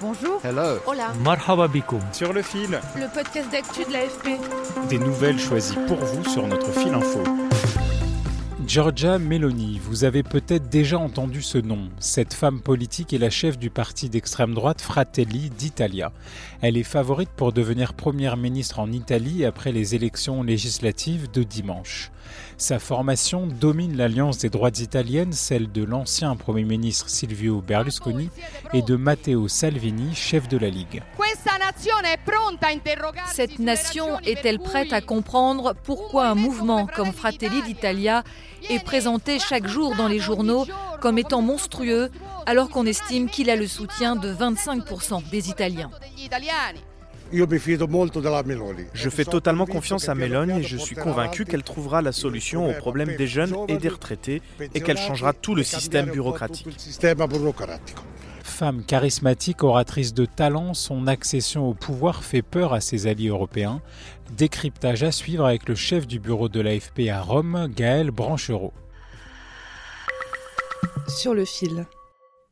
Bonjour. Hello. Hola. Marhaba. Sur le fil. Le podcast d'actu de l'AFP. Des nouvelles choisies pour vous sur notre fil info. Giorgia Meloni, vous avez peut-être déjà entendu ce nom. Cette femme politique est la chef du parti d'extrême droite Fratelli d'Italia. Elle est favorite pour devenir première ministre en Italie après les élections législatives de dimanche. Sa formation domine l'alliance des droites italiennes, celle de l'ancien Premier ministre Silvio Berlusconi et de Matteo Salvini, chef de la Ligue. Cette nation est-elle prête à comprendre pourquoi un mouvement comme Fratelli d'Italia est présenté chaque jour dans les journaux comme étant monstrueux alors qu'on estime qu'il a le soutien de 25% des Italiens je fais totalement confiance à Meloni et je suis convaincu qu'elle trouvera la solution aux problèmes des jeunes et des retraités et qu'elle changera tout le système bureaucratique. Femme charismatique, oratrice de talent, son accession au pouvoir fait peur à ses alliés européens. Décryptage à suivre avec le chef du bureau de l'AFP à Rome, Gaël Branchereau. Sur le fil.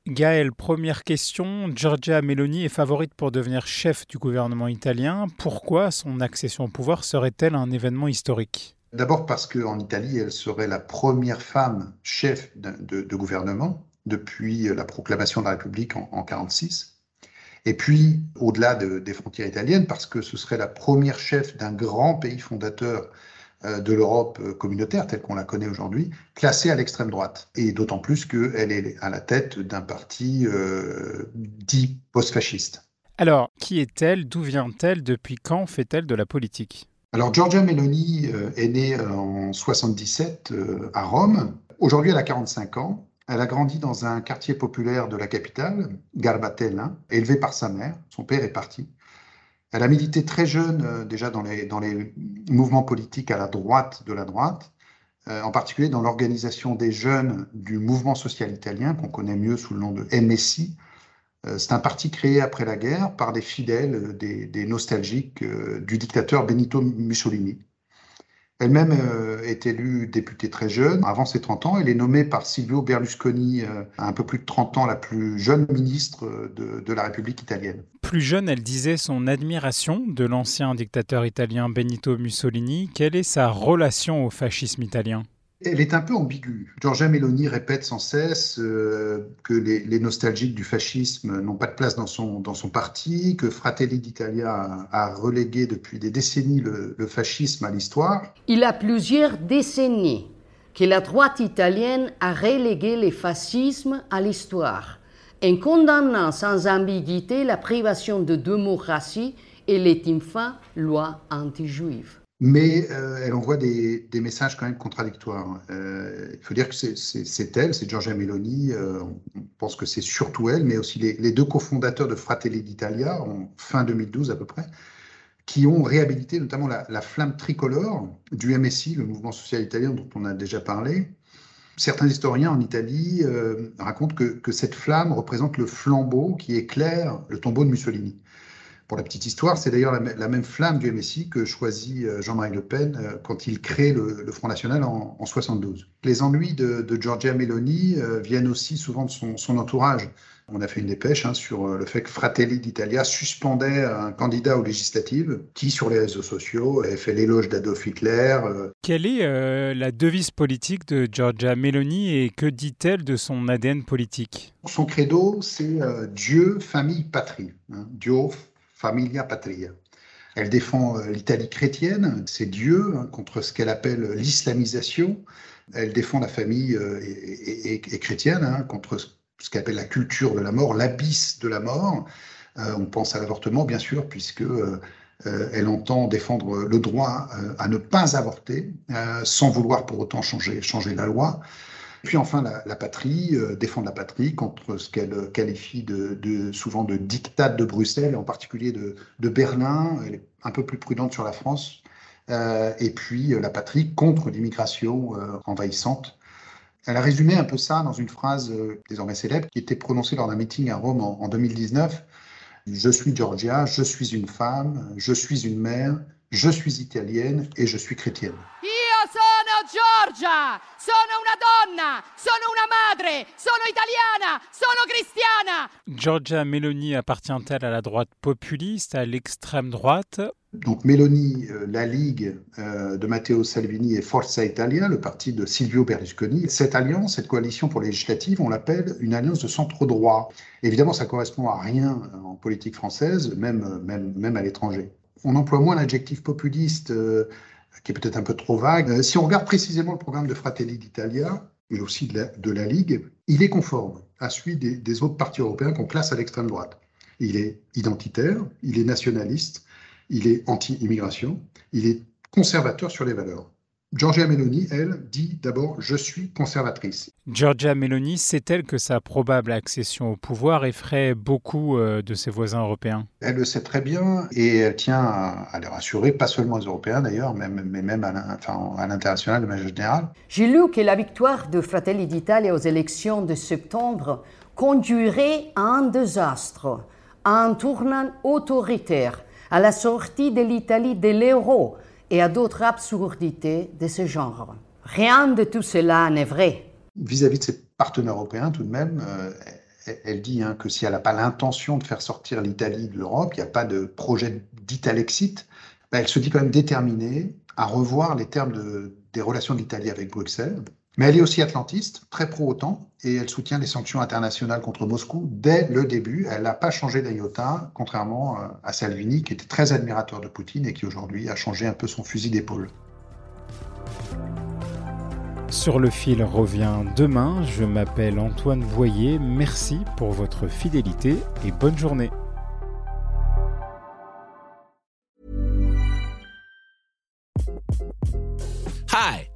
Gaël, première question. Giorgia Meloni est favorite pour devenir chef du gouvernement italien. Pourquoi son accession au pouvoir serait-elle un événement historique? D'abord parce qu'en Italie, elle serait la première femme chef de, gouvernement depuis la proclamation de la République en 1946. Et puis, au-delà de, des frontières italiennes, parce que ce serait la première chef d'un grand pays fondateur de l'Europe euh, communautaire telle qu'on la connaît aujourd'hui, classée à l'extrême droite. Et d'autant plus qu'elle est à la tête d'un parti euh, dit post-fasciste. Alors, qui est-elle? D'où vient-elle? Depuis quand fait-elle de la politique? Alors, Giorgia Meloni est née en 77 à Rome. Aujourd'hui, elle a 45 ans. Elle a grandi dans un quartier populaire de la capitale, Garbatella, élevée par sa mère. Son père est parti. Elle a milité très jeune euh, déjà dans les, dans les mouvements politiques à la droite de la droite, euh, en particulier dans l'organisation des jeunes du mouvement social italien, qu'on connaît mieux sous le nom de MSI. Euh, c'est un parti créé après la guerre par des fidèles, des, des nostalgiques du dictateur Benito Mussolini. Elle-même euh, est élue députée très jeune, avant ses 30 ans. Elle est nommée par Silvio Berlusconi, euh, un peu plus de 30 ans, la plus jeune ministre euh, de la République italienne. Plus jeune, elle disait son admiration de l'ancien dictateur italien Benito Mussolini. Quelle est sa relation au fascisme italien? Elle est un peu ambiguë. Giorgia Meloni répète sans cesse euh, que les, nostalgiques du fascisme n'ont pas de place dans son, dans son parti, que Fratelli d'Italia a, relégué depuis des décennies le, fascisme à l'histoire. Il y a plusieurs décennies que la droite italienne a relégué le fascisme à l'histoire, en condamnant sans ambiguïté la privation de démocratie et les fin loi anti-juive mais euh, elle envoie des, messages quand même contradictoires. Euh, il faut dire que c'est elle, c'est Giorgia Meloni, euh, on pense que c'est surtout elle, mais aussi les, deux cofondateurs de Fratelli d'Italia, en fin 2012 à peu près, qui ont réhabilité notamment la, la, flamme tricolore du MSI, le mouvement social italien dont on a déjà parlé. Certains historiens en Italie racontent que cette flamme représente le flambeau qui éclaire le tombeau de Mussolini. Pour la petite histoire, c'est d'ailleurs la, la, même flamme du MSI que choisit euh, Jean-Marie Le Pen euh, quand il crée le, le Front National en, en, 72. Les ennuis de, de Giorgia Meloni euh, viennent aussi souvent de son, son, entourage. On a fait une dépêche hein, sur le fait que Fratelli d'Italia suspendait un candidat aux législatives qui, sur les réseaux sociaux, avait fait l'éloge d'Adolf Hitler. Quelle est euh, la devise politique de Giorgia Meloni et que dit-elle de son ADN politique? Son credo, c'est euh, Dieu, famille, patrie. Hein. Dieu, Familia Patria. Elle défend euh, l'Italie chrétienne, c'est Dieu, hein, contre ce qu'elle appelle l'islamisation. Elle défend la famille euh, et, chrétienne hein, contre ce qu'elle appelle la culture de la mort, l'abysse de la mort. Euh, on pense à l'avortement, bien sûr, puisque elle entend défendre le droit à ne pas avorter, sans vouloir pour autant changer la loi. Puis enfin, la, patrie, euh, défendre la patrie contre ce qu'elle qualifie de, souvent de dictat de Bruxelles, en particulier de, Berlin. Elle est un peu plus prudente sur la France. Euh, et puis la patrie contre l'immigration envahissante. Elle a résumé un peu ça dans une phrase désormais célèbre qui était prononcée lors d'un meeting à Rome en, en 2019. Je suis Georgia, je suis une femme, je suis une mère, je suis italienne et je suis chrétienne. Io sono Georgia, sono una donna, sono una madre, sono italiana, sono cristiana. Georgia Meloni appartient-elle à la droite populiste, à l'extrême droite? Donc Meloni, euh, la Ligue euh, de Matteo Salvini et Forza Italia, le parti de Silvio Berlusconi. Cette alliance, cette coalition pour les législatives, on l'appelle une alliance de centre droit. Évidemment, ça correspond à rien en politique française, même, même, même à l'étranger. On emploie moins l'adjectif populiste, euh, qui est peut-être un peu trop vague. si on regarde précisément le programme de Fratelli d'Italia, mais aussi de la, Ligue, il est conforme à celui des autres partis européens qu'on place à l'extrême droite. Il est identitaire, il est nationaliste, il est anti-immigration, il est conservateur sur les valeurs. Giorgia Meloni, elle, dit d'abord Je suis conservatrice. Giorgia Meloni sait-elle que sa probable accession au pouvoir effraie beaucoup euh, de ses voisins européens Elle le sait très bien et elle tient à, le rassurer, pas seulement aux Européens d'ailleurs, mais même à l'international de manière générale. J'ai lu que la victoire de Fratelli d'Italia aux élections de septembre conduirait à un désastre, à un tournant autoritaire à la sortie de l'Italie de l'euro et à d'autres absurdités de ce genre. Rien de tout cela n'est vrai. Vis-à-vis de ses partenaires européens, tout de même, euh, elle dit hein, que si elle n'a pas l'intention de faire sortir l'Italie de l'Europe, il n'y a pas de projet d'Italexit, ben, elle se dit quand même déterminée à revoir les termes des relations de l'Italie avec Bruxelles mais elle est aussi atlantiste, très pro-OTAN, et elle soutient les sanctions internationales contre Moscou dès le début. Elle n'a pas changé d'IOTA, contrairement euh, à Salvini, qui était très admirateur de Poutine et qui aujourd'hui a changé un peu son fusil d'épaule. Sur le fil revient demain. Je m'appelle Antoine Boyer. Merci pour votre fidélité et bonne journée. Hi.